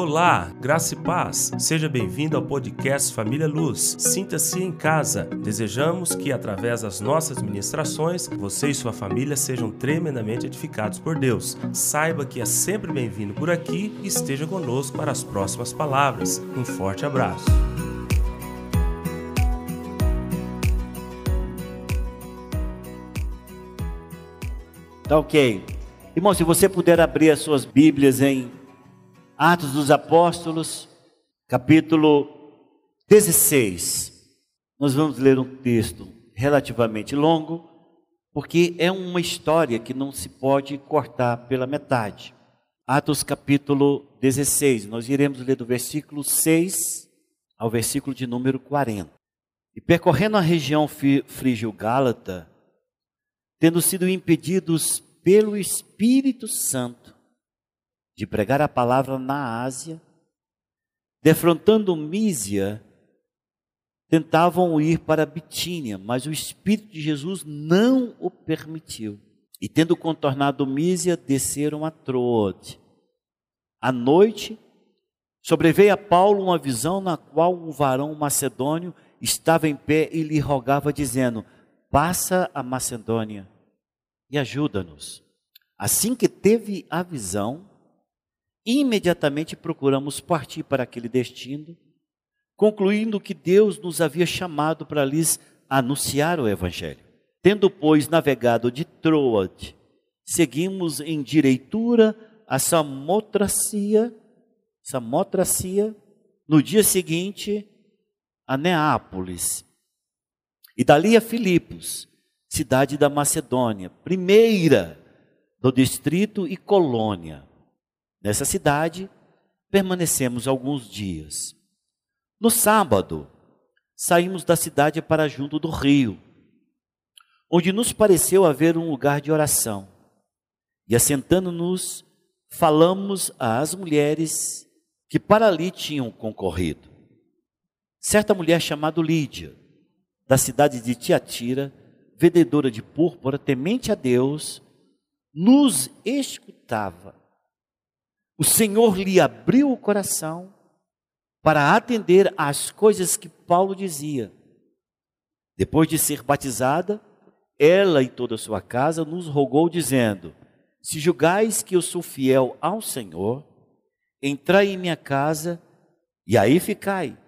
Olá, graça e paz. Seja bem-vindo ao podcast Família Luz. Sinta-se em casa. Desejamos que, através das nossas ministrações, você e sua família sejam tremendamente edificados por Deus. Saiba que é sempre bem-vindo por aqui e esteja conosco para as próximas palavras. Um forte abraço. Tá ok. Irmão, se você puder abrir as suas Bíblias em Atos dos Apóstolos, capítulo 16. Nós vamos ler um texto relativamente longo, porque é uma história que não se pode cortar pela metade. Atos capítulo 16, nós iremos ler do versículo 6 ao versículo de número 40. E percorrendo a região frígio-gálata, tendo sido impedidos pelo Espírito Santo de pregar a palavra na Ásia, defrontando Mísia, tentavam ir para Bitínia, mas o Espírito de Jesus não o permitiu. E tendo contornado Mísia, desceram a Troade. À noite, sobreveio a Paulo uma visão na qual um varão macedônio estava em pé e lhe rogava, dizendo: Passa a Macedônia e ajuda-nos. Assim que teve a visão, imediatamente procuramos partir para aquele destino, concluindo que Deus nos havia chamado para lhes anunciar o Evangelho. Tendo, pois, navegado de Troade, seguimos em direitura a Samotracia, Samotracia, no dia seguinte a Neápolis, e dali a Filipos, cidade da Macedônia, primeira do distrito e colônia. Nessa cidade, permanecemos alguns dias. No sábado, saímos da cidade para junto do rio, onde nos pareceu haver um lugar de oração. E assentando-nos, falamos às mulheres que para ali tinham concorrido. Certa mulher chamada Lídia, da cidade de Tiatira, vendedora de púrpura, temente a Deus, nos escutava o Senhor lhe abriu o coração para atender às coisas que Paulo dizia. Depois de ser batizada, ela e toda a sua casa nos rogou, dizendo: Se julgais que eu sou fiel ao Senhor, entrai em minha casa e aí ficai.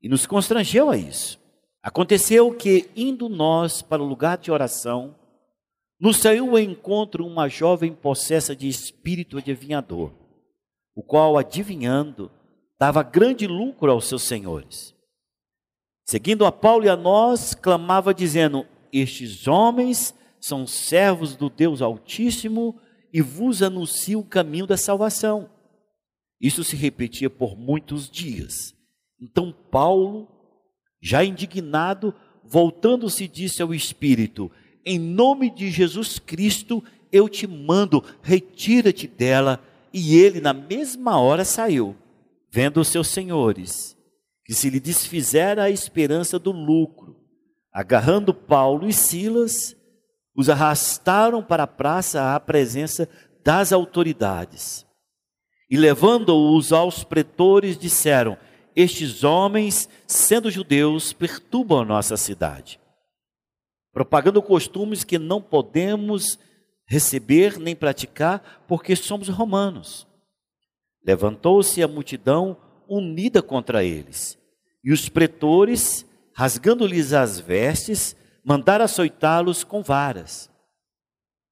E nos constrangeu a isso. Aconteceu que, indo nós para o lugar de oração, nos saiu ao encontro uma jovem possessa de espírito adivinhador o qual, adivinhando, dava grande lucro aos seus senhores. Seguindo a Paulo e a nós, clamava dizendo: Estes homens são servos do Deus Altíssimo e vos anunciam o caminho da salvação. Isso se repetia por muitos dias. Então Paulo, já indignado, voltando-se, disse ao Espírito: Em nome de Jesus Cristo, eu te mando, retira-te dela e ele, na mesma hora, saiu, vendo os seus senhores, que se lhe desfizera a esperança do lucro. Agarrando Paulo e Silas, os arrastaram para a praça à presença das autoridades. E levando-os aos pretores, disseram: Estes homens, sendo judeus, perturbam a nossa cidade, propagando costumes que não podemos receber nem praticar, porque somos romanos. Levantou-se a multidão unida contra eles, e os pretores, rasgando-lhes as vestes, mandaram açoitá-los com varas.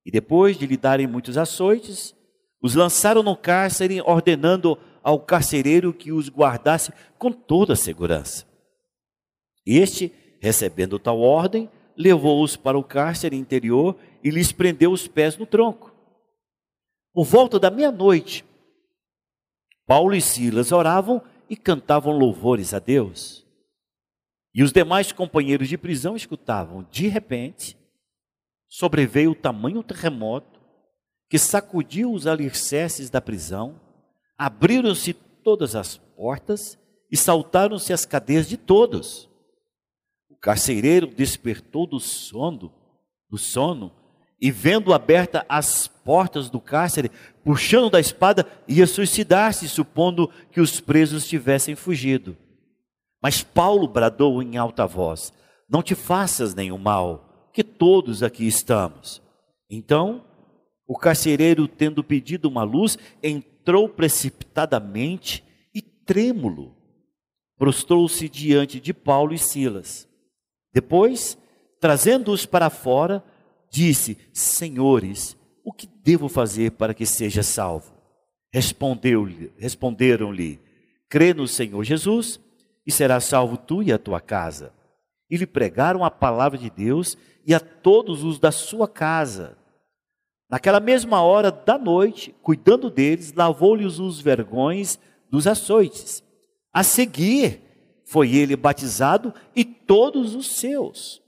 E depois de lhe darem muitos açoites, os lançaram no cárcere, ordenando ao carcereiro que os guardasse com toda a segurança. Este, recebendo tal ordem, levou-os para o cárcere interior e lhes prendeu os pés no tronco. Por volta da meia-noite, Paulo e Silas oravam e cantavam louvores a Deus. E os demais companheiros de prisão escutavam. De repente, sobreveio o tamanho terremoto que sacudiu os alicerces da prisão, abriram-se todas as portas e saltaram-se as cadeias de todos. O carcereiro despertou do sono, do sono e vendo aberta as portas do cárcere, puxando da espada, ia suicidar-se, supondo que os presos tivessem fugido. Mas Paulo bradou em alta voz: Não te faças nenhum mal, que todos aqui estamos. Então, o carcereiro, tendo pedido uma luz, entrou precipitadamente e trêmulo, prostrou-se diante de Paulo e Silas. Depois, trazendo-os para fora, disse: Senhores, o que devo fazer para que seja salvo? Respondeu-lhe, responderam-lhe: Crê no Senhor Jesus e serás salvo tu e a tua casa. E lhe pregaram a palavra de Deus e a todos os da sua casa. Naquela mesma hora da noite, cuidando deles, lavou-lhes os vergões dos açoites. A seguir, foi ele batizado e todos os seus.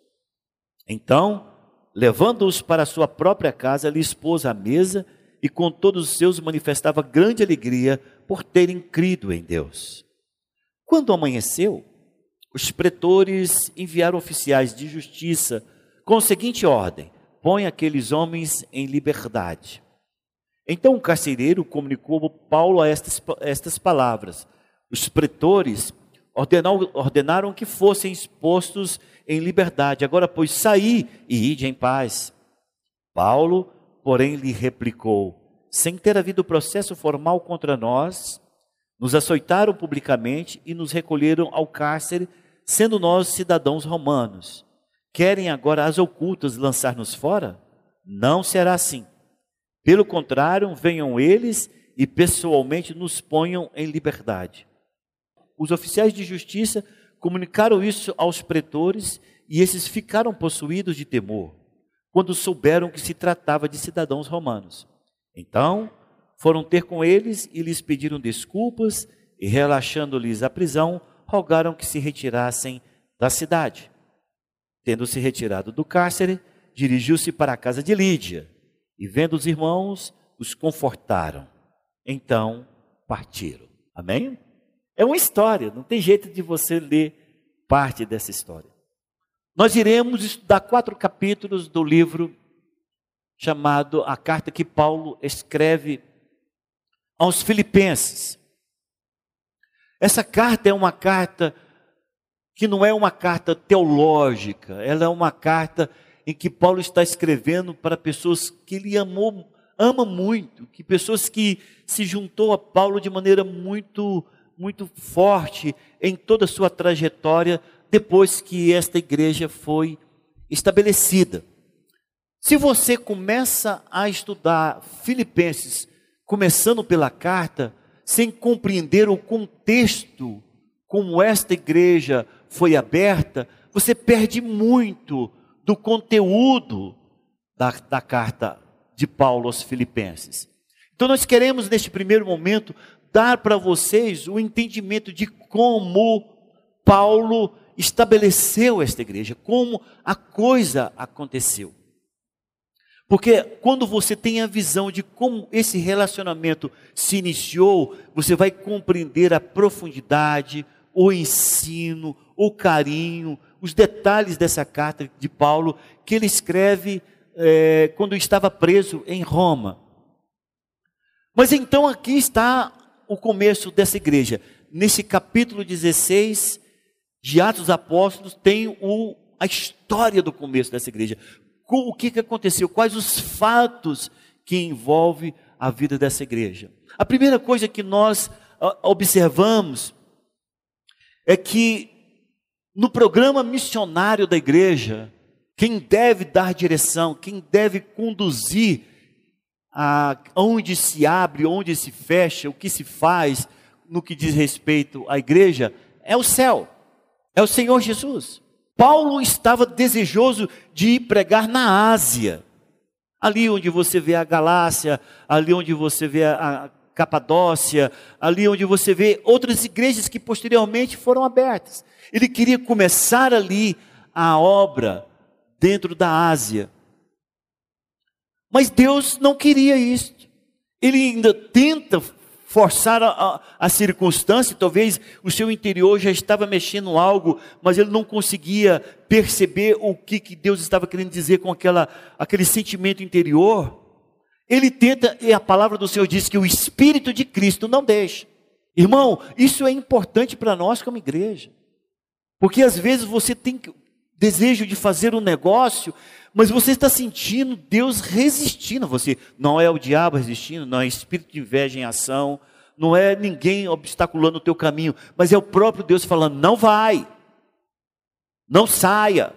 Então, levando-os para sua própria casa, lhe expôs a mesa e com todos os seus manifestava grande alegria por terem crido em Deus. Quando amanheceu, os pretores enviaram oficiais de justiça com a seguinte ordem: põe aqueles homens em liberdade. Então o carcereiro comunicou Paulo a estas, estas palavras. Os pretores ordenaram, ordenaram que fossem expostos em liberdade. Agora, pois, saí e ide em paz. Paulo, porém, lhe replicou: sem ter havido processo formal contra nós, nos açoitaram publicamente e nos recolheram ao cárcere, sendo nós cidadãos romanos. Querem agora as ocultas lançar-nos fora? Não será assim. Pelo contrário, venham eles e pessoalmente nos ponham em liberdade. Os oficiais de justiça comunicaram isso aos pretores e esses ficaram possuídos de temor, quando souberam que se tratava de cidadãos romanos. Então, foram ter com eles e lhes pediram desculpas e, relaxando-lhes a prisão, rogaram que se retirassem da cidade. Tendo se retirado do cárcere, dirigiu-se para a casa de Lídia e, vendo os irmãos, os confortaram. Então partiram. Amém? É uma história, não tem jeito de você ler parte dessa história. Nós iremos estudar quatro capítulos do livro chamado A Carta que Paulo escreve aos Filipenses. Essa carta é uma carta que não é uma carta teológica, ela é uma carta em que Paulo está escrevendo para pessoas que ele amou, ama muito, que pessoas que se juntou a Paulo de maneira muito muito forte em toda a sua trajetória depois que esta igreja foi estabelecida. Se você começa a estudar Filipenses, começando pela carta, sem compreender o contexto como esta igreja foi aberta, você perde muito do conteúdo da, da carta de Paulo aos Filipenses. Então, nós queremos, neste primeiro momento, dar para vocês o entendimento de como Paulo estabeleceu esta igreja, como a coisa aconteceu. Porque quando você tem a visão de como esse relacionamento se iniciou, você vai compreender a profundidade, o ensino, o carinho, os detalhes dessa carta de Paulo que ele escreve é, quando estava preso em Roma. Mas então aqui está o começo dessa igreja. Nesse capítulo 16 de Atos dos Apóstolos, tem o, a história do começo dessa igreja. O que, que aconteceu? Quais os fatos que envolvem a vida dessa igreja? A primeira coisa que nós observamos é que no programa missionário da igreja, quem deve dar direção, quem deve conduzir a, onde se abre, onde se fecha, o que se faz no que diz respeito à igreja, é o céu, é o Senhor Jesus. Paulo estava desejoso de ir pregar na Ásia, ali onde você vê a Galácia, ali onde você vê a Capadócia, ali onde você vê outras igrejas que posteriormente foram abertas. Ele queria começar ali a obra dentro da Ásia. Mas Deus não queria isso. Ele ainda tenta forçar a, a, a, circunstância, talvez o seu interior já estava mexendo algo, mas ele não conseguia perceber o que, que Deus estava querendo dizer com aquela, aquele sentimento interior. Ele tenta, e a palavra do Senhor diz que o Espírito de Cristo não deixa. Irmão, isso é importante para nós como igreja. Porque às vezes você tem desejo de fazer um negócio, mas você está sentindo Deus resistindo a você. Não é o diabo resistindo, não é espírito de inveja em ação, não é ninguém obstaculando o teu caminho, mas é o próprio Deus falando: não vai, não saia,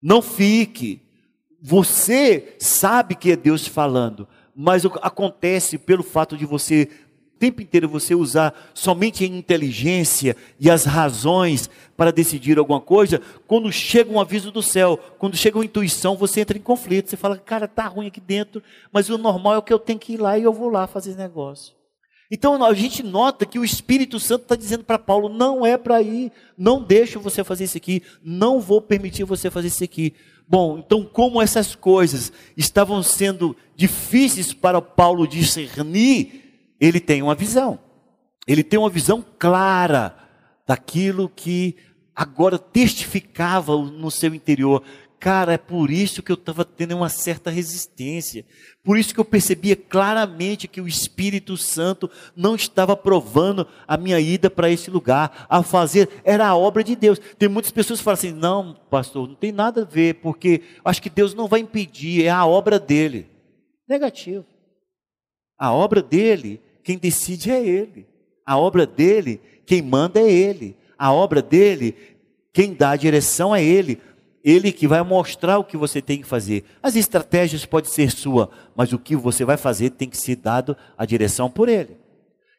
não fique. Você sabe que é Deus falando, mas acontece pelo fato de você tempo inteiro você usar somente a inteligência e as razões para decidir alguma coisa, quando chega um aviso do céu, quando chega uma intuição, você entra em conflito. Você fala, cara, tá ruim aqui dentro, mas o normal é que eu tenho que ir lá e eu vou lá fazer negócio. Então a gente nota que o Espírito Santo está dizendo para Paulo: não é para ir, não deixo você fazer isso aqui, não vou permitir você fazer isso aqui. Bom, então, como essas coisas estavam sendo difíceis para Paulo discernir, ele tem uma visão. Ele tem uma visão clara daquilo que agora testificava no seu interior. Cara, é por isso que eu estava tendo uma certa resistência. Por isso que eu percebia claramente que o Espírito Santo não estava provando a minha ida para esse lugar. A fazer era a obra de Deus. Tem muitas pessoas que falam assim: não, pastor, não tem nada a ver, porque acho que Deus não vai impedir, é a obra dele. Negativo. A obra dele quem decide é Ele. A obra dele, quem manda é Ele. A obra dele, quem dá a direção é Ele. Ele que vai mostrar o que você tem que fazer. As estratégias podem ser sua, mas o que você vai fazer tem que ser dado a direção por Ele.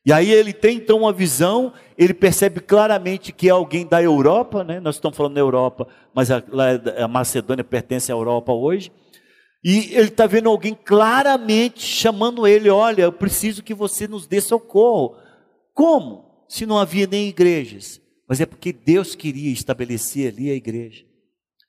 E aí ele tem então uma visão, ele percebe claramente que é alguém da Europa, né? nós estamos falando da Europa, mas a, a Macedônia pertence à Europa hoje. E ele está vendo alguém claramente chamando ele: Olha, eu preciso que você nos dê socorro. Como? Se não havia nem igrejas. Mas é porque Deus queria estabelecer ali a igreja.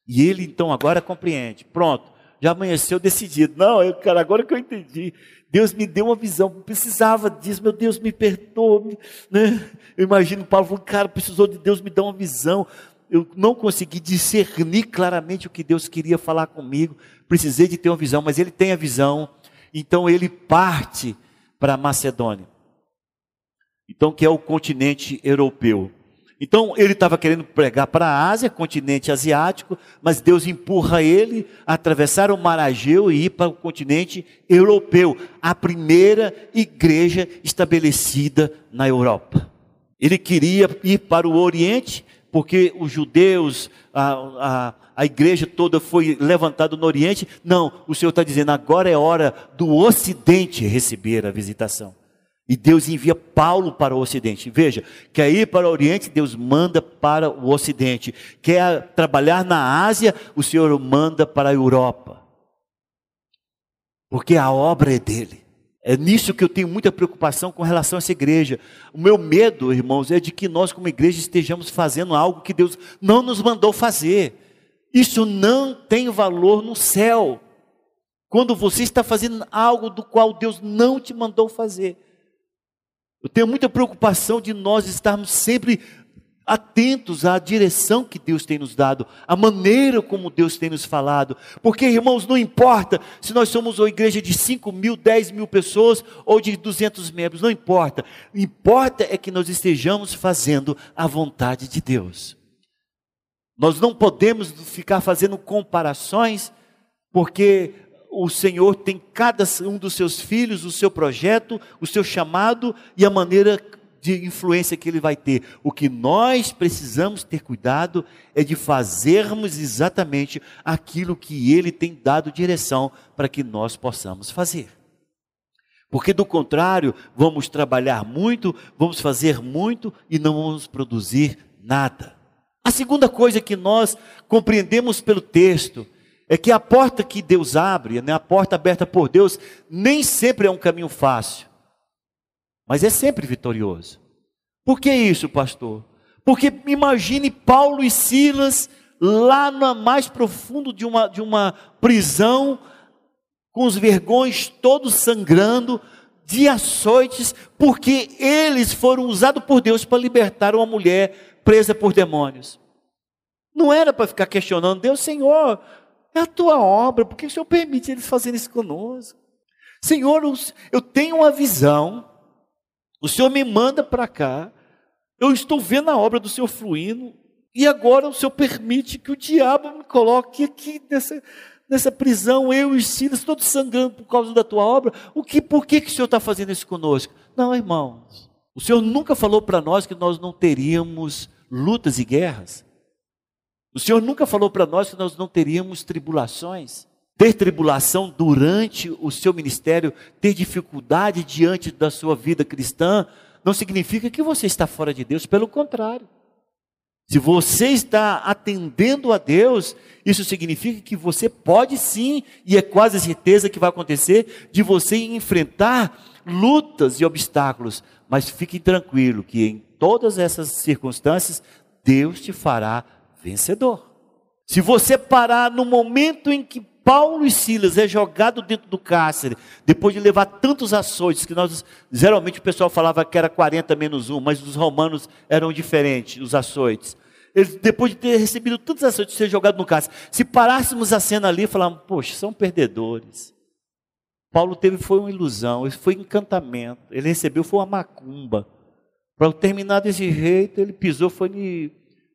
E ele então agora compreende: Pronto, já amanheceu decidido. Não, eu, cara, agora que eu entendi. Deus me deu uma visão, precisava disso, meu Deus, me perdoa. Né? Eu imagino Paulo falando, cara, precisou de Deus me dar uma visão eu não consegui discernir claramente o que Deus queria falar comigo, precisei de ter uma visão, mas ele tem a visão, então ele parte para Macedônia. Então, que é o continente europeu. Então, ele estava querendo pregar para a Ásia, continente asiático, mas Deus empurra ele a atravessar o Mar Ageu e ir para o continente europeu, a primeira igreja estabelecida na Europa. Ele queria ir para o Oriente, porque os judeus, a, a, a igreja toda foi levantada no Oriente. Não, o Senhor está dizendo, agora é hora do Ocidente receber a visitação. E Deus envia Paulo para o Ocidente. Veja, quer ir para o Oriente, Deus manda para o Ocidente. Quer trabalhar na Ásia, o Senhor manda para a Europa. Porque a obra é dele. É nisso que eu tenho muita preocupação com relação a essa igreja. O meu medo, irmãos, é de que nós, como igreja, estejamos fazendo algo que Deus não nos mandou fazer. Isso não tem valor no céu. Quando você está fazendo algo do qual Deus não te mandou fazer. Eu tenho muita preocupação de nós estarmos sempre atentos à direção que Deus tem nos dado, à maneira como Deus tem nos falado, porque irmãos, não importa se nós somos uma igreja de 5 mil, 10 mil pessoas ou de 200 membros, não importa, o importa é que nós estejamos fazendo a vontade de Deus. Nós não podemos ficar fazendo comparações, porque o Senhor tem cada um dos seus filhos, o seu projeto, o seu chamado e a maneira de influência que ele vai ter. O que nós precisamos ter cuidado é de fazermos exatamente aquilo que ele tem dado direção para que nós possamos fazer. Porque do contrário, vamos trabalhar muito, vamos fazer muito e não vamos produzir nada. A segunda coisa que nós compreendemos pelo texto é que a porta que Deus abre, né, a porta aberta por Deus, nem sempre é um caminho fácil mas é sempre vitorioso. Por que isso, pastor? Porque imagine Paulo e Silas lá no mais profundo de uma, de uma prisão, com os vergões todos sangrando, de açoites, porque eles foram usados por Deus para libertar uma mulher presa por demônios. Não era para ficar questionando, Deus, Senhor, é a tua obra, por que o Senhor permite eles fazerem isso conosco? Senhor, eu tenho uma visão, o Senhor me manda para cá, eu estou vendo a obra do Senhor fluindo, e agora o Senhor permite que o diabo me coloque aqui nessa, nessa prisão, eu e Silas, todos sangrando por causa da tua obra. O que, por que, que o Senhor está fazendo isso conosco? Não, irmãos, o Senhor nunca falou para nós que nós não teríamos lutas e guerras. O Senhor nunca falou para nós que nós não teríamos tribulações. Ter tribulação durante o seu ministério, ter dificuldade diante da sua vida cristã, não significa que você está fora de Deus, pelo contrário. Se você está atendendo a Deus, isso significa que você pode sim, e é quase certeza que vai acontecer, de você enfrentar lutas e obstáculos. Mas fique tranquilo que em todas essas circunstâncias, Deus te fará vencedor. Se você parar no momento em que Paulo e Silas é jogado dentro do cárcere, depois de levar tantos açoites, que nós, geralmente o pessoal falava que era 40 menos um, mas os romanos eram diferentes, os açoites. Eles, depois de ter recebido tantos açoites, ser jogado no cárcere, se parássemos a cena ali, falávamos, poxa, são perdedores. Paulo teve, foi uma ilusão, foi um encantamento, ele recebeu, foi uma macumba. Para terminar desse jeito, ele pisou, foi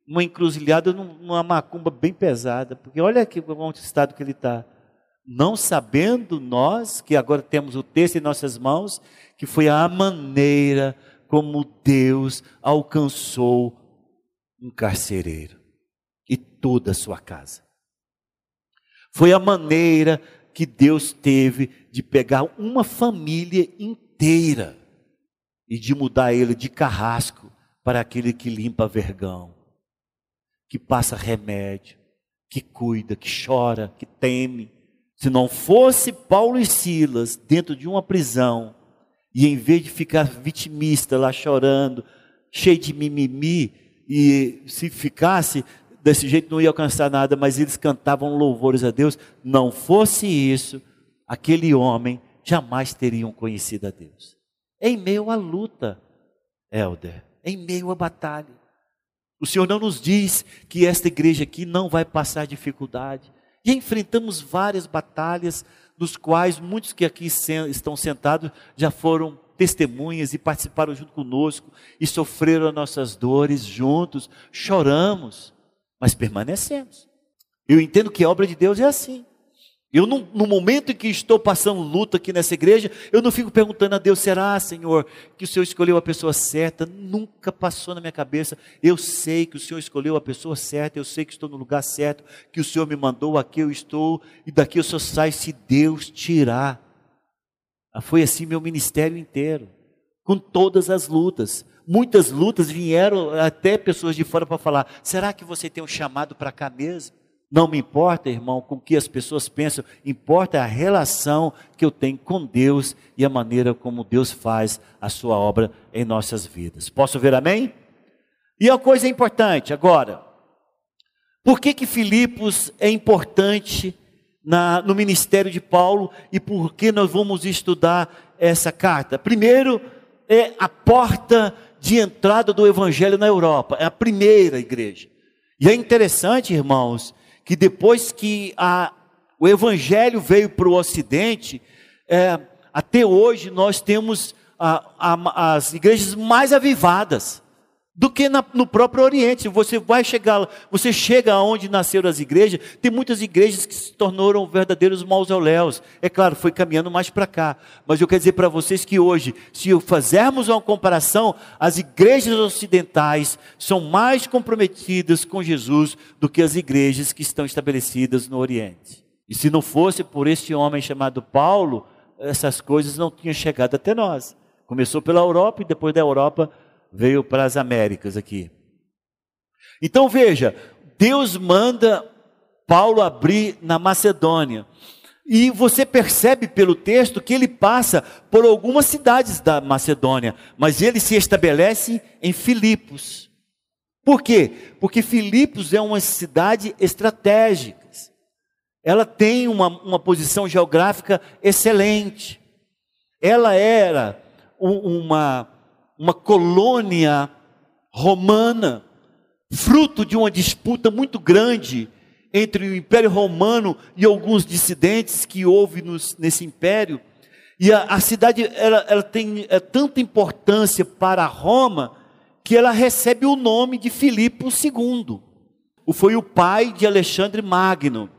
numa encruzilhada, numa macumba bem pesada, porque olha aqui o estado que ele está. Não sabendo nós, que agora temos o texto em nossas mãos, que foi a maneira como Deus alcançou um carcereiro e toda a sua casa. Foi a maneira que Deus teve de pegar uma família inteira e de mudar ele de carrasco para aquele que limpa vergão que passa remédio, que cuida, que chora, que teme. Se não fosse Paulo e Silas dentro de uma prisão, e em vez de ficar vitimista lá chorando, cheio de mimimi, e se ficasse desse jeito não ia alcançar nada, mas eles cantavam louvores a Deus, não fosse isso, aquele homem jamais teriam conhecido a Deus. Em meio à luta, Helder, em meio à batalha. O Senhor não nos diz que esta igreja aqui não vai passar dificuldade. E enfrentamos várias batalhas, dos quais muitos que aqui estão sentados já foram testemunhas e participaram junto conosco e sofreram as nossas dores juntos, choramos, mas permanecemos. Eu entendo que a obra de Deus é assim. Eu, no, no, momento em que estou passando luta aqui nessa igreja, eu não fico perguntando a Deus, será, Senhor, que o Senhor escolheu a pessoa certa? Nunca passou na minha cabeça. Eu sei que o Senhor escolheu a pessoa certa, eu sei que estou no lugar certo, que o Senhor me mandou, aqui eu estou, e daqui eu só saio se Deus tirar. Ah, foi assim meu ministério inteiro, com todas as lutas. Muitas lutas vieram até pessoas de fora para falar: será que você tem um chamado para cá mesmo? Não me importa, irmão, com o que as pessoas pensam, importa a relação que eu tenho com Deus e a maneira como Deus faz a sua obra em nossas vidas. Posso ver amém? E a coisa importante agora, por que que Filipos é importante na, no ministério de Paulo e por que nós vamos estudar essa carta? Primeiro, é a porta de entrada do evangelho na Europa, é a primeira igreja. E é interessante, irmãos, que depois que a, o Evangelho veio para o Ocidente, é, até hoje nós temos a, a, as igrejas mais avivadas do que na, no próprio Oriente. Você vai chegar, você chega aonde nasceram as igrejas, tem muitas igrejas que se tornaram verdadeiros mausoléus. É claro, foi caminhando mais para cá. Mas eu quero dizer para vocês que hoje, se fizermos uma comparação, as igrejas ocidentais são mais comprometidas com Jesus do que as igrejas que estão estabelecidas no Oriente. E se não fosse por este homem chamado Paulo, essas coisas não tinham chegado até nós. Começou pela Europa e depois da Europa veio para as Américas aqui. Então veja, Deus manda Paulo abrir na Macedônia. E você percebe pelo texto que ele passa por algumas cidades da Macedônia, mas ele se estabelece em Filipos. Por quê? Porque Filipos é uma cidade estratégica. Ela tem uma, uma posição geográfica excelente. Ela era uma, uma colônia romana, fruto de uma disputa muito grande entre o Império Romano e alguns dissidentes que houve nos, nesse império. E a, a cidade ela, ela tem é, tanta importância para Roma que ela recebe o nome de Filipe II. Foi o pai de Alexandre Magno.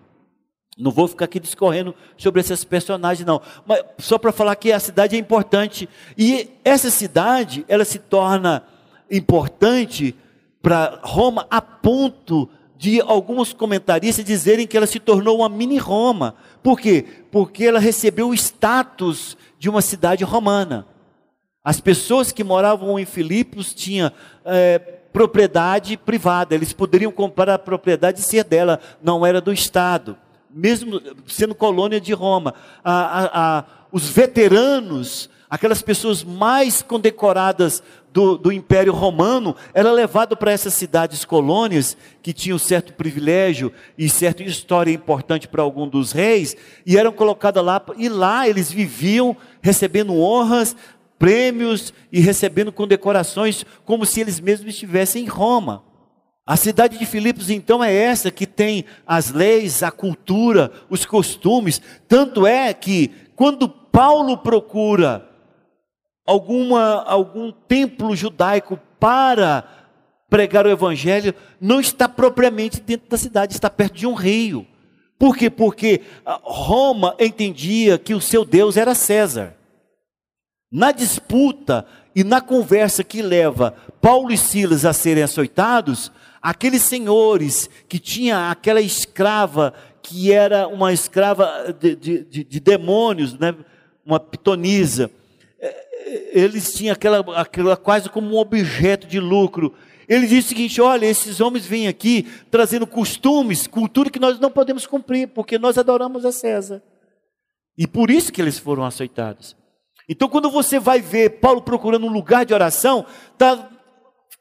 Não vou ficar aqui discorrendo sobre esses personagens, não. Mas só para falar que a cidade é importante. E essa cidade, ela se torna importante para Roma a ponto de alguns comentaristas dizerem que ela se tornou uma mini Roma. Por quê? Porque ela recebeu o status de uma cidade romana. As pessoas que moravam em Filipos tinham é, propriedade privada, eles poderiam comprar a propriedade e ser dela, não era do Estado mesmo sendo colônia de Roma, a, a, a, os veteranos, aquelas pessoas mais condecoradas do, do Império Romano, era levado para essas cidades colônias, que tinham certo privilégio e certa história importante para algum dos reis, e eram colocados lá, e lá eles viviam recebendo honras, prêmios e recebendo condecorações, como se eles mesmos estivessem em Roma. A cidade de Filipos, então, é essa que tem as leis, a cultura, os costumes. Tanto é que, quando Paulo procura alguma, algum templo judaico para pregar o evangelho, não está propriamente dentro da cidade, está perto de um rio. Por quê? Porque Roma entendia que o seu Deus era César. Na disputa e na conversa que leva Paulo e Silas a serem açoitados, Aqueles senhores que tinha aquela escrava que era uma escrava de, de, de demônios, né? uma pitonisa, é, é, eles tinham aquela, aquela quase como um objeto de lucro. Ele disse o seguinte: olha, esses homens vêm aqui trazendo costumes, cultura que nós não podemos cumprir, porque nós adoramos a César. E por isso que eles foram aceitados. Então, quando você vai ver Paulo procurando um lugar de oração, está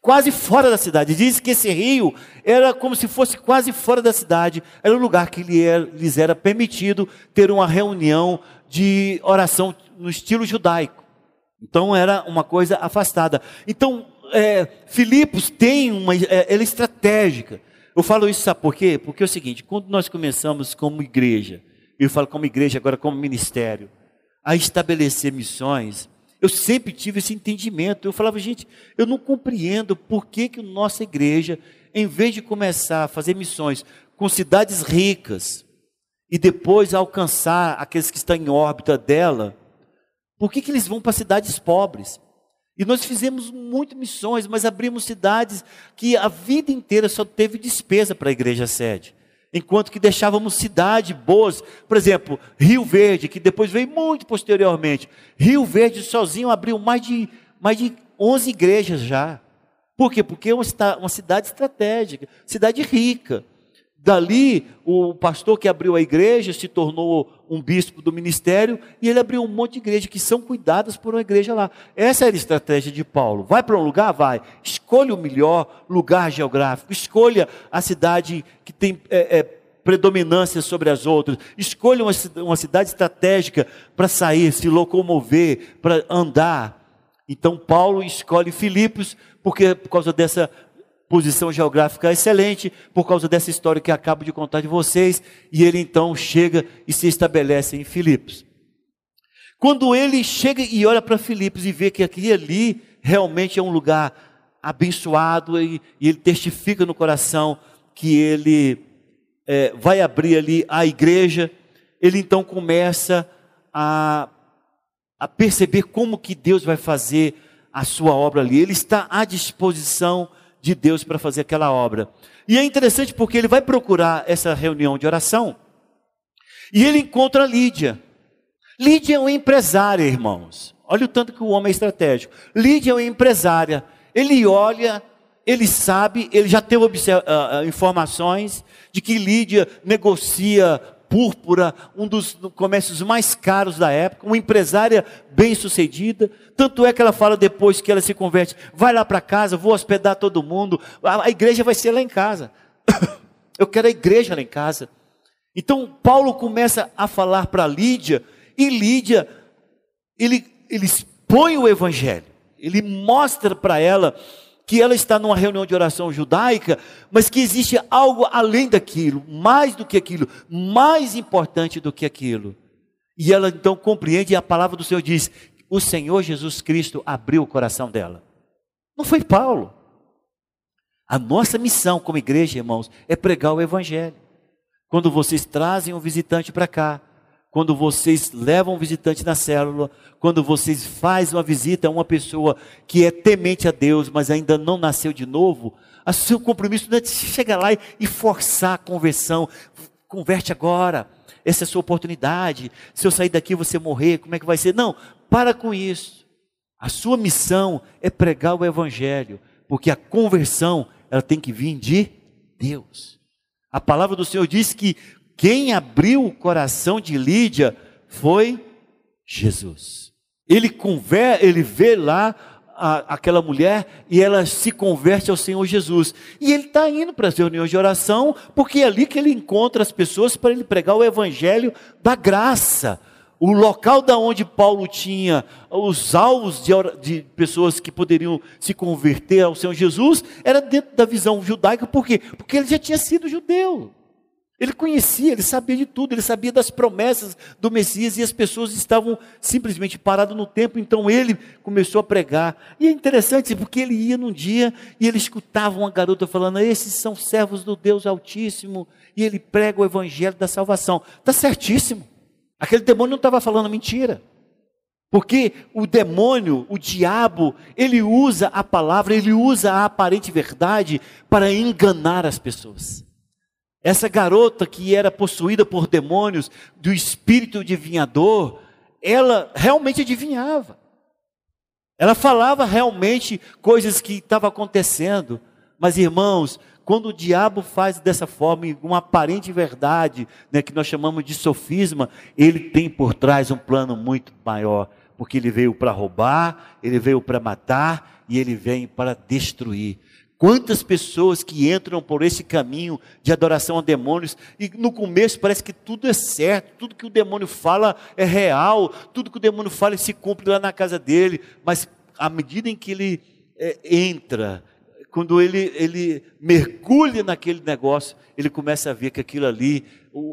quase fora da cidade. Diz que esse rio era como se fosse quase fora da cidade. Era o lugar que lhes era permitido ter uma reunião de oração no estilo judaico. Então era uma coisa afastada. Então, é, Filipos tem uma. É, ela é estratégica. Eu falo isso, sabe por quê? Porque é o seguinte: quando nós começamos como igreja, eu falo como igreja, agora como ministério, a estabelecer missões, eu sempre tive esse entendimento. Eu falava, gente, eu não compreendo por que, que nossa igreja, em vez de começar a fazer missões com cidades ricas e depois alcançar aqueles que estão em órbita dela, por que, que eles vão para cidades pobres? E nós fizemos muitas missões, mas abrimos cidades que a vida inteira só teve despesa para a igreja sede enquanto que deixávamos cidades boas, por exemplo, Rio Verde, que depois veio muito posteriormente. Rio Verde sozinho abriu mais de, mais de 11 igrejas já. Por quê? Porque é uma, uma cidade estratégica, cidade rica. Dali, o pastor que abriu a igreja se tornou um bispo do ministério e ele abriu um monte de igrejas que são cuidadas por uma igreja lá. Essa era a estratégia de Paulo. Vai para um lugar? Vai. Escolha o melhor lugar geográfico. Escolha a cidade que tem é, é, predominância sobre as outras. Escolha uma, uma cidade estratégica para sair, se locomover, para andar. Então, Paulo escolhe Filipos, porque por causa dessa posição geográfica excelente, por causa dessa história que acabo de contar de vocês, e ele então chega e se estabelece em Filipos. Quando ele chega e olha para Filipos e vê que aqui ali realmente é um lugar abençoado, e, e ele testifica no coração que ele é, vai abrir ali a igreja, ele então começa a, a perceber como que Deus vai fazer a sua obra ali. Ele está à disposição de Deus para fazer aquela obra. E é interessante porque ele vai procurar essa reunião de oração e ele encontra Lídia. Lídia é uma empresária, irmãos. Olha o tanto que o homem é estratégico. Lídia é uma empresária. Ele olha, ele sabe, ele já tem uh, uh, informações de que Lídia negocia púrpura, um dos comércios mais caros da época, uma empresária bem-sucedida. Tanto é que ela fala depois que ela se converte: vai lá para casa, vou hospedar todo mundo, a, a igreja vai ser lá em casa. Eu quero a igreja lá em casa. Então Paulo começa a falar para Lídia, e Lídia ele, ele expõe o evangelho, ele mostra para ela que ela está numa reunião de oração judaica, mas que existe algo além daquilo, mais do que aquilo, mais importante do que aquilo. E ela então compreende, e a palavra do Senhor diz: o Senhor Jesus Cristo abriu o coração dela. Não foi Paulo. A nossa missão como igreja, irmãos, é pregar o Evangelho. Quando vocês trazem um visitante para cá, quando vocês levam um visitante na célula, quando vocês fazem uma visita a uma pessoa que é temente a Deus, mas ainda não nasceu de novo, o seu compromisso não é de chegar lá e forçar a conversão. Converte agora, essa é a sua oportunidade. Se eu sair daqui você morrer, como é que vai ser? Não, para com isso. A sua missão é pregar o Evangelho, porque a conversão ela tem que vir de Deus. A palavra do Senhor diz que quem abriu o coração de Lídia foi Jesus. Ele, conver, ele vê lá a, aquela mulher e ela se converte ao Senhor Jesus. E ele está indo para as reuniões de oração, porque é ali que ele encontra as pessoas para ele pregar o evangelho da graça. O local da onde Paulo tinha os alvos de, de, pessoas que poderiam se converter ao Senhor Jesus era dentro da visão judaica, por quê? Porque ele já tinha sido judeu. Ele conhecia, ele sabia de tudo, ele sabia das promessas do Messias e as pessoas estavam simplesmente paradas no tempo, então ele começou a pregar. E é interessante porque ele ia num dia e ele escutava uma garota falando: Esses são servos do Deus Altíssimo, e ele prega o evangelho da salvação. Está certíssimo. Aquele demônio não estava falando mentira. Porque o demônio, o diabo, ele usa a palavra, ele usa a aparente verdade para enganar as pessoas. Essa garota que era possuída por demônios, do espírito adivinhador, ela realmente adivinhava. Ela falava realmente coisas que estavam acontecendo. Mas irmãos, quando o diabo faz dessa forma, uma aparente verdade, né, que nós chamamos de sofisma, ele tem por trás um plano muito maior, porque ele veio para roubar, ele veio para matar e ele vem para destruir. Quantas pessoas que entram por esse caminho de adoração a demônios e no começo parece que tudo é certo, tudo que o demônio fala é real, tudo que o demônio fala se cumpre lá na casa dele, mas à medida em que ele é, entra, quando ele, ele mergulha naquele negócio, ele começa a ver que aquilo ali,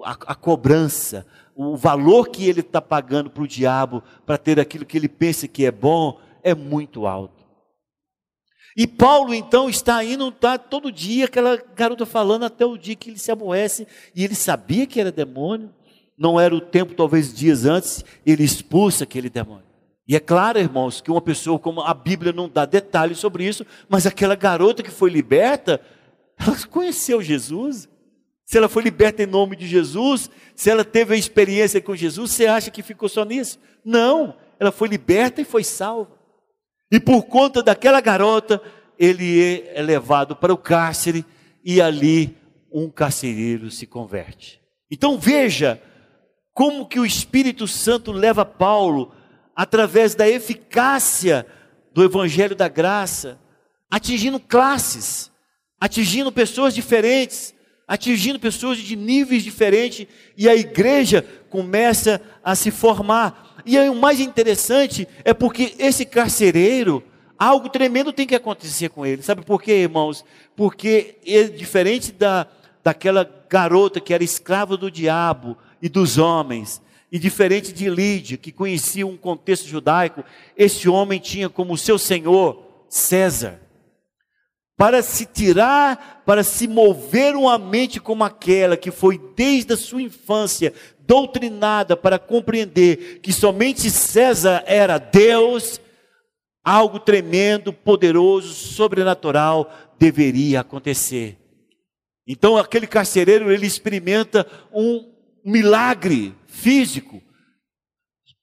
a, a cobrança, o valor que ele está pagando para o diabo para ter aquilo que ele pensa que é bom, é muito alto. E Paulo então está indo, está todo dia, aquela garota falando até o dia que ele se aborrece, e ele sabia que era demônio, não era o tempo, talvez dias antes, ele expulsa aquele demônio. E é claro, irmãos, que uma pessoa como a Bíblia não dá detalhes sobre isso, mas aquela garota que foi liberta, ela conheceu Jesus. Se ela foi liberta em nome de Jesus, se ela teve a experiência com Jesus, você acha que ficou só nisso? Não, ela foi liberta e foi salva. E por conta daquela garota, ele é levado para o cárcere e ali um carcereiro se converte. Então veja como que o Espírito Santo leva Paulo através da eficácia do evangelho da graça, atingindo classes, atingindo pessoas diferentes, atingindo pessoas de níveis diferentes, e a igreja começa a se formar. E aí o mais interessante é porque esse carcereiro, algo tremendo tem que acontecer com ele. Sabe por quê, irmãos? Porque ele, diferente da, daquela garota que era escrava do diabo e dos homens, e diferente de Lídia, que conhecia um contexto judaico, esse homem tinha como seu senhor César. Para se tirar, para se mover uma mente como aquela que foi desde a sua infância doutrinada para compreender que somente César era Deus, algo tremendo, poderoso, sobrenatural deveria acontecer. Então aquele carcereiro ele experimenta um milagre físico.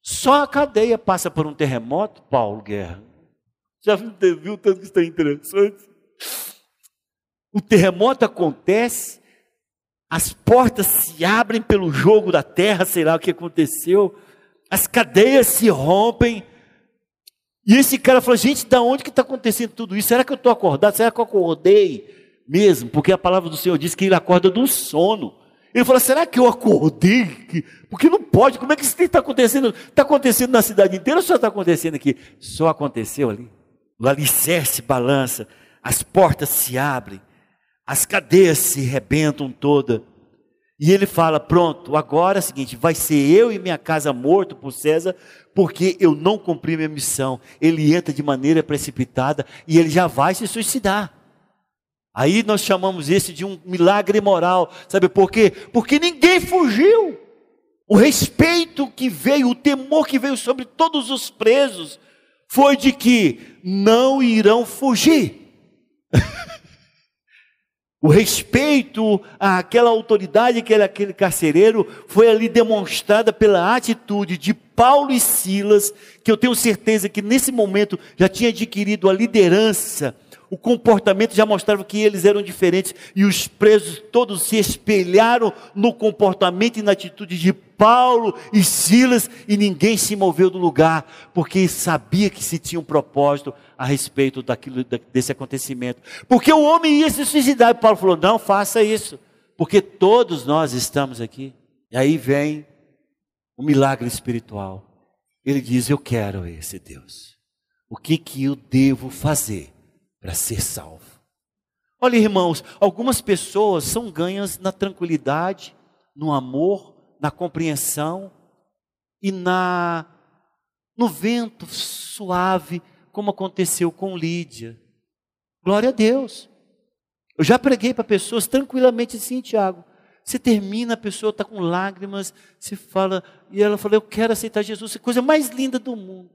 Só a cadeia passa por um terremoto, Paulo Guerra. Já viu tanto que está interessante? O terremoto acontece as portas se abrem pelo jogo da terra, sei lá o que aconteceu, as cadeias se rompem, e esse cara falou, gente, da onde que está acontecendo tudo isso? Será que eu estou acordado? Será que eu acordei mesmo? Porque a palavra do Senhor diz que ele acorda um sono. Ele falou: será que eu acordei? Porque não pode, como é que isso está acontecendo? Está acontecendo na cidade inteira ou só está acontecendo aqui? Só aconteceu ali. O alicerce balança, as portas se abrem, as cadeias se rebentam toda. E ele fala: pronto, agora é o seguinte: vai ser eu e minha casa morto por César, porque eu não cumpri minha missão. Ele entra de maneira precipitada e ele já vai se suicidar. Aí nós chamamos esse de um milagre moral, sabe por quê? Porque ninguém fugiu. O respeito que veio, o temor que veio sobre todos os presos, foi de que não irão fugir. O respeito àquela autoridade que era aquele carcereiro foi ali demonstrada pela atitude de Paulo e Silas, que eu tenho certeza que nesse momento já tinha adquirido a liderança o comportamento já mostrava que eles eram diferentes e os presos todos se espelharam no comportamento e na atitude de Paulo e Silas e ninguém se moveu do lugar porque sabia que se tinha um propósito a respeito daquilo desse acontecimento. Porque o homem ia se suicidar e Paulo falou: "Não faça isso, porque todos nós estamos aqui". E aí vem o milagre espiritual. Ele diz: "Eu quero esse Deus. O que que eu devo fazer?" Para ser salvo. Olha, irmãos, algumas pessoas são ganhas na tranquilidade, no amor, na compreensão e na no vento suave, como aconteceu com Lídia. Glória a Deus. Eu já preguei para pessoas tranquilamente assim, Tiago. Você termina, a pessoa está com lágrimas, se fala, e ela fala, eu quero aceitar Jesus, é a coisa mais linda do mundo.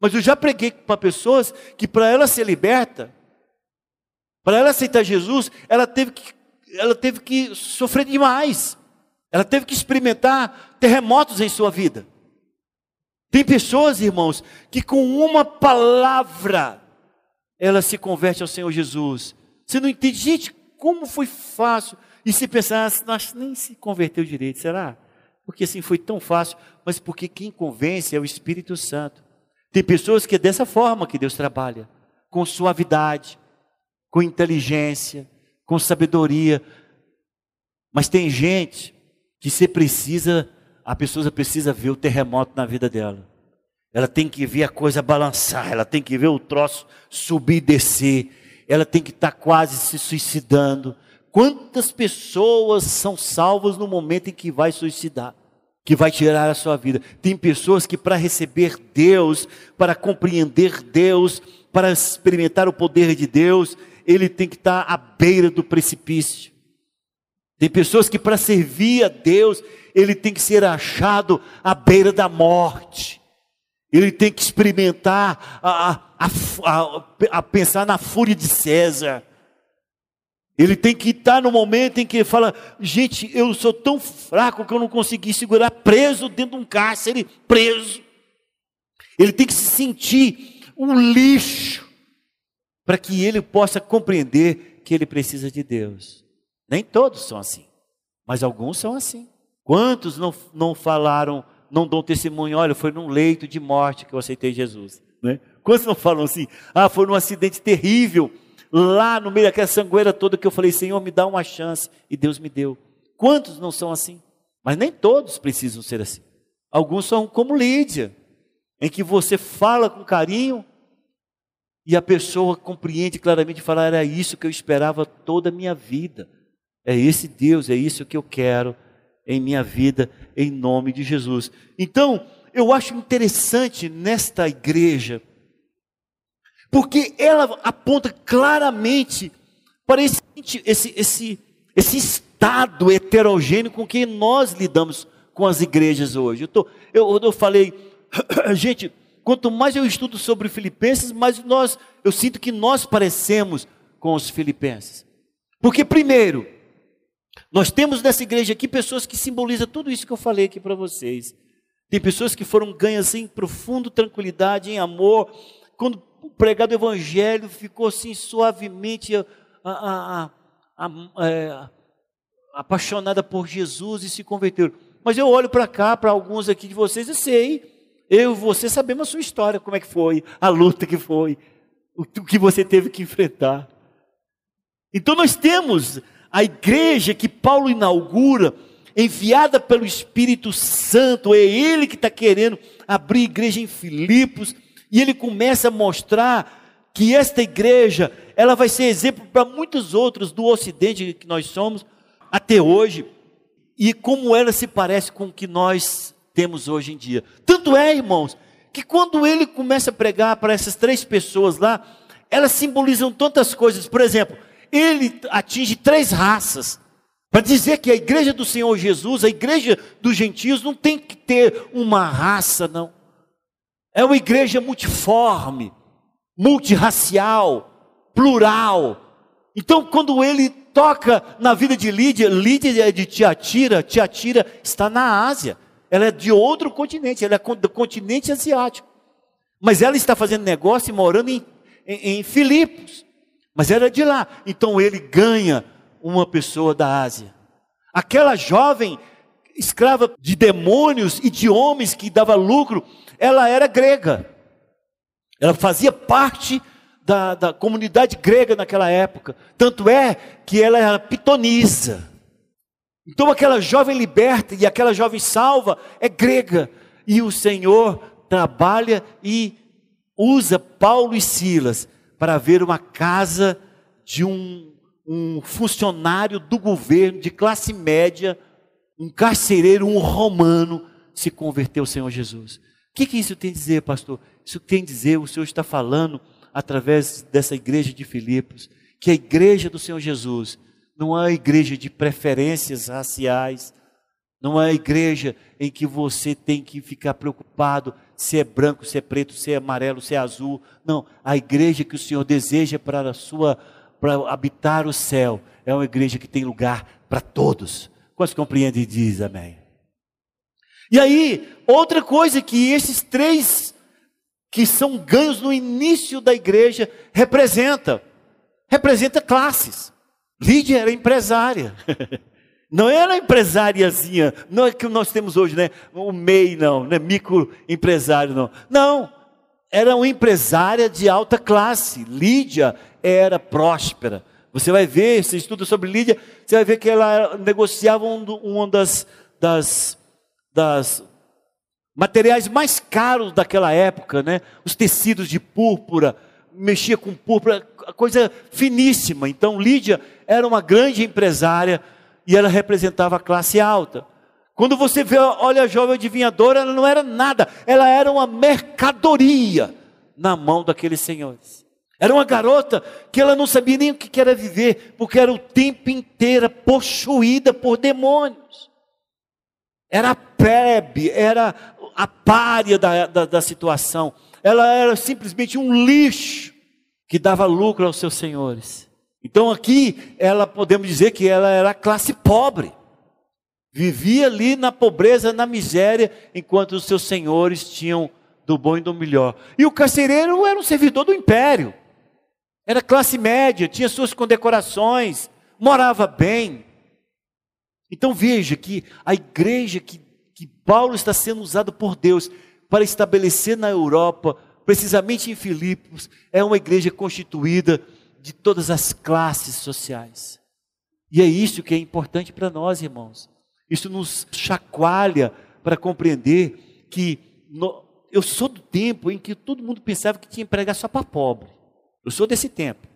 Mas eu já preguei para pessoas que para ela ser liberta, para ela aceitar Jesus, ela teve que, ela teve que sofrer demais. Ela teve que experimentar terremotos em sua vida. Tem pessoas, irmãos, que com uma palavra ela se converte ao Senhor Jesus. Você não entende, gente, como foi fácil. E se pensar, nós nem se converteu direito, será? Porque assim foi tão fácil, mas porque quem convence é o Espírito Santo. Tem pessoas que é dessa forma que Deus trabalha, com suavidade, com inteligência, com sabedoria. Mas tem gente que você precisa, a pessoa precisa ver o terremoto na vida dela. Ela tem que ver a coisa balançar, ela tem que ver o troço subir e descer. Ela tem que estar quase se suicidando. Quantas pessoas são salvas no momento em que vai suicidar? Que vai tirar a sua vida. Tem pessoas que, para receber Deus, para compreender Deus, para experimentar o poder de Deus, ele tem que estar à beira do precipício. Tem pessoas que, para servir a Deus, ele tem que ser achado à beira da morte. Ele tem que experimentar a, a, a, a pensar na fúria de César. Ele tem que estar no momento em que fala: gente, eu sou tão fraco que eu não consegui segurar, preso dentro de um cárcere, preso. Ele tem que se sentir um lixo, para que ele possa compreender que ele precisa de Deus. Nem todos são assim, mas alguns são assim. Quantos não, não falaram, não dão testemunho? Olha, foi num leito de morte que eu aceitei Jesus. Né? Quantos não falam assim? Ah, foi num acidente terrível lá no meio daquela sangueira toda que eu falei, Senhor, me dá uma chance, e Deus me deu. Quantos não são assim? Mas nem todos precisam ser assim. Alguns são como Lídia, em que você fala com carinho e a pessoa compreende claramente e fala: era isso que eu esperava toda a minha vida. É esse Deus, é isso que eu quero em minha vida, em nome de Jesus. Então, eu acho interessante nesta igreja porque ela aponta claramente para esse, esse, esse, esse estado heterogêneo com que nós lidamos com as igrejas hoje. Eu, tô, eu, eu falei, gente, quanto mais eu estudo sobre Filipenses, mais nós, eu sinto que nós parecemos com os Filipenses. Porque, primeiro, nós temos nessa igreja aqui pessoas que simbolizam tudo isso que eu falei aqui para vocês. Tem pessoas que foram ganhas em profundo tranquilidade, em amor, quando o pregado evangelho ficou assim suavemente a, a, a, é, apaixonada por Jesus e se converteram. Mas eu olho para cá, para alguns aqui de vocês, e sei, eu e você sabemos a sua história, como é que foi, a luta que foi, o que você teve que enfrentar. Então nós temos a igreja que Paulo inaugura, enviada pelo Espírito Santo, é ele que está querendo abrir igreja em Filipos, e ele começa a mostrar que esta igreja, ela vai ser exemplo para muitos outros do ocidente que nós somos até hoje, e como ela se parece com o que nós temos hoje em dia. Tanto é, irmãos, que quando ele começa a pregar para essas três pessoas lá, elas simbolizam tantas coisas. Por exemplo, ele atinge três raças. Para dizer que a igreja do Senhor Jesus, a igreja dos gentios, não tem que ter uma raça, não. É uma igreja multiforme, multirracial, plural. Então, quando ele toca na vida de Lídia, Lídia é de Tiatira, Tiatira está na Ásia. Ela é de outro continente, ela é do continente asiático. Mas ela está fazendo negócio e morando em, em, em Filipos. Mas era de lá. Então ele ganha uma pessoa da Ásia. Aquela jovem escrava de demônios e de homens que dava lucro, ela era grega. Ela fazia parte da, da comunidade grega naquela época. Tanto é que ela era pitonisa. Então aquela jovem liberta e aquela jovem salva é grega. E o Senhor trabalha e usa Paulo e Silas para ver uma casa de um, um funcionário do governo de classe média, um carcereiro, um romano, se converteu ao Senhor Jesus. Que, que isso tem a dizer, pastor? Isso tem a dizer, o Senhor está falando através dessa igreja de Filipos, que a igreja do Senhor Jesus não é a igreja de preferências raciais, não é a igreja em que você tem que ficar preocupado se é branco, se é preto, se é amarelo, se é azul. Não, a igreja que o Senhor deseja para a sua para habitar o céu é uma igreja que tem lugar para todos. Quantos compreende e diz amém? E aí, outra coisa que esses três que são ganhos no início da igreja representa, representa classes. Lídia era empresária. Não era empresáriazinha, não é que nós temos hoje, né? O MEI não, não é microempresário não. Não, era uma empresária de alta classe. Lídia era próspera. Você vai ver, você estuda sobre Lídia, você vai ver que ela negociava um, um das, das, das materiais mais caros daquela época, né? Os tecidos de púrpura, mexia com púrpura, coisa finíssima. Então Lídia era uma grande empresária e ela representava a classe alta. Quando você vê, olha a jovem adivinhadora, ela não era nada, ela era uma mercadoria na mão daqueles senhores. Era uma garota que ela não sabia nem o que era viver, porque era o tempo inteiro possuída por demônios. Era a plebe, era a párea da, da, da situação. Ela era simplesmente um lixo que dava lucro aos seus senhores. Então aqui ela podemos dizer que ela era classe pobre. Vivia ali na pobreza, na miséria, enquanto os seus senhores tinham do bom e do melhor. E o carcereiro era um servidor do império. Era classe média, tinha suas condecorações, morava bem. Então veja que a igreja que, que Paulo está sendo usado por Deus para estabelecer na Europa, precisamente em Filipos, é uma igreja constituída de todas as classes sociais. E é isso que é importante para nós, irmãos. Isso nos chacoalha para compreender que no, eu sou do tempo em que todo mundo pensava que tinha que pregar só para pobre. Eu sou desse tempo.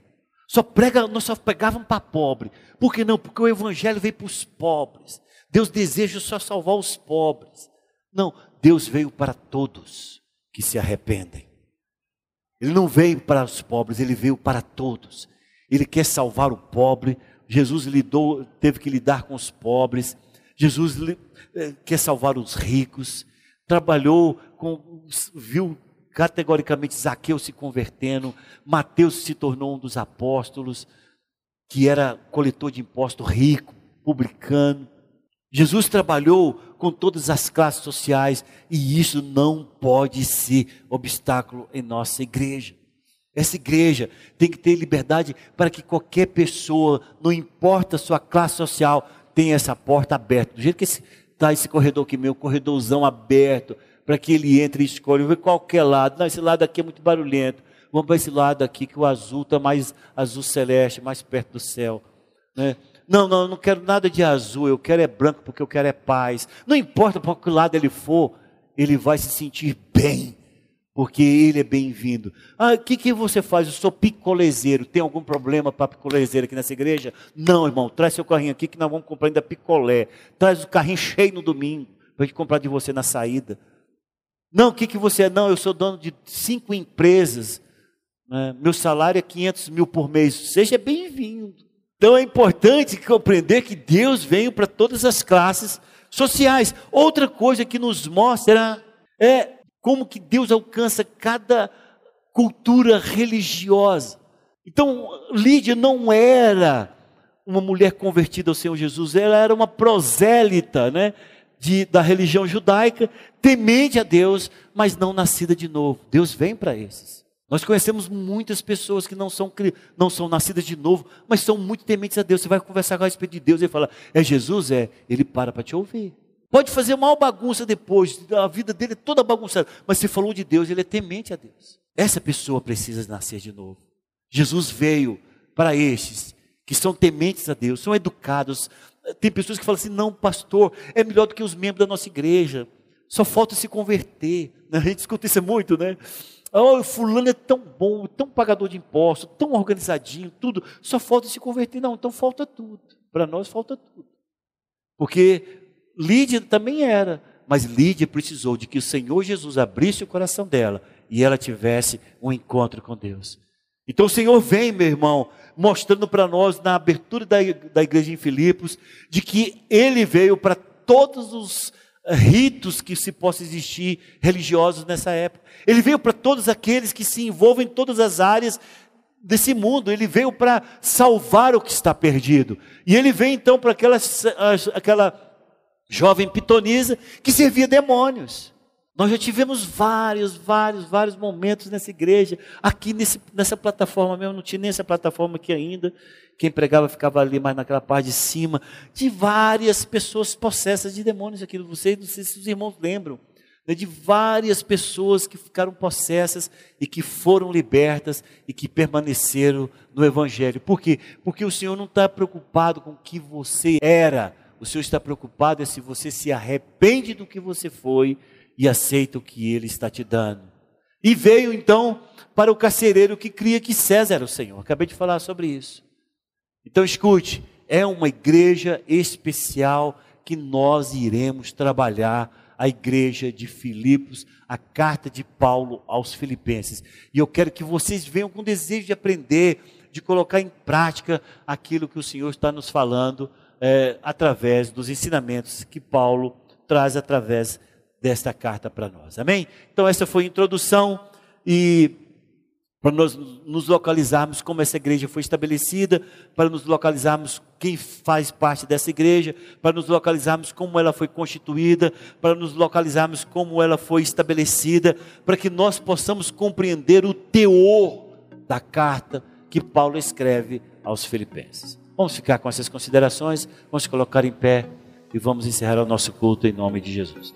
Só prega, nós só pregavam para pobre. Por que não? Porque o evangelho veio para os pobres. Deus deseja só salvar os pobres. Não, Deus veio para todos que se arrependem. Ele não veio para os pobres, ele veio para todos. Ele quer salvar o pobre. Jesus lidou, teve que lidar com os pobres. Jesus eh, quer salvar os ricos. Trabalhou com, viu categoricamente Zaqueu se convertendo. Mateus se tornou um dos apóstolos, que era coletor de impostos rico, publicano. Jesus trabalhou com todas as classes sociais e isso não pode ser obstáculo em nossa igreja. Essa igreja tem que ter liberdade para que qualquer pessoa, não importa a sua classe social, tenha essa porta aberta. Do jeito que está esse corredor aqui meu, corredorzão aberto, para que ele entre e escolha, ver qualquer lado. Não, esse lado aqui é muito barulhento. Vamos para esse lado aqui que o azul está mais azul celeste, mais perto do céu. Né? Não, não, eu não quero nada de azul, eu quero é branco porque eu quero é paz. Não importa para que lado ele for, ele vai se sentir bem, porque ele é bem-vindo. Ah, o que, que você faz? Eu sou picolezeiro. Tem algum problema para picolezeiro aqui nessa igreja? Não, irmão, traz seu carrinho aqui que nós vamos comprar ainda picolé. Traz o carrinho cheio no domingo, para comprar de você na saída. Não, o que, que você é? Não, eu sou dono de cinco empresas. Né? Meu salário é 500 mil por mês. Seja bem-vindo. Então é importante compreender que Deus veio para todas as classes sociais. Outra coisa que nos mostra é como que Deus alcança cada cultura religiosa. Então, Lídia não era uma mulher convertida ao Senhor Jesus, ela era uma prosélita, né? De, da religião judaica, temente a Deus, mas não nascida de novo. Deus vem para esses. Nós conhecemos muitas pessoas que não são, não são nascidas de novo, mas são muito tementes a Deus. Você vai conversar com a respeito de Deus e fala, é Jesus? É. Ele para para te ouvir. Pode fazer mal bagunça depois, a vida dele é toda bagunçada, mas se falou de Deus, ele é temente a Deus. Essa pessoa precisa nascer de novo. Jesus veio para estes que são tementes a Deus, são educados. Tem pessoas que falam assim: não, pastor, é melhor do que os membros da nossa igreja, só falta se converter. A gente escuta isso muito, né? Oh, fulano é tão bom, tão pagador de impostos, tão organizadinho, tudo. Só falta se converter. Não, então falta tudo. Para nós falta tudo. Porque Lídia também era, mas Lídia precisou de que o Senhor Jesus abrisse o coração dela e ela tivesse um encontro com Deus. Então o Senhor vem, meu irmão, mostrando para nós na abertura da, da igreja em Filipos, de que Ele veio para todos os ritos que se possa existir religiosos nessa época. Ele veio para todos aqueles que se envolvem em todas as áreas desse mundo. Ele veio para salvar o que está perdido. E ele vem então para aquela, aquela jovem pitonisa que servia demônios. Nós já tivemos vários, vários, vários momentos nessa igreja, aqui nesse, nessa plataforma mesmo, não tinha nem essa plataforma aqui ainda. Quem pregava ficava ali mais naquela parte de cima, de várias pessoas possessas de demônios aqui. Sei, não sei se os irmãos lembram, né, de várias pessoas que ficaram possessas e que foram libertas e que permaneceram no Evangelho. Por quê? Porque o Senhor não está preocupado com o que você era, o Senhor está preocupado é se você se arrepende do que você foi e aceita o que ele está te dando. E veio então para o carcereiro que cria que César era o Senhor. Acabei de falar sobre isso. Então escute, é uma igreja especial que nós iremos trabalhar a igreja de Filipos, a carta de Paulo aos Filipenses. E eu quero que vocês venham com desejo de aprender, de colocar em prática aquilo que o Senhor está nos falando é, através dos ensinamentos que Paulo traz através desta carta para nós. Amém? Então, essa foi a introdução e para nós nos localizarmos como essa igreja foi estabelecida, para nos localizarmos quem faz parte dessa igreja, para nos localizarmos como ela foi constituída, para nos localizarmos como ela foi estabelecida, para que nós possamos compreender o teor da carta que Paulo escreve aos Filipenses. Vamos ficar com essas considerações, vamos colocar em pé e vamos encerrar o nosso culto em nome de Jesus.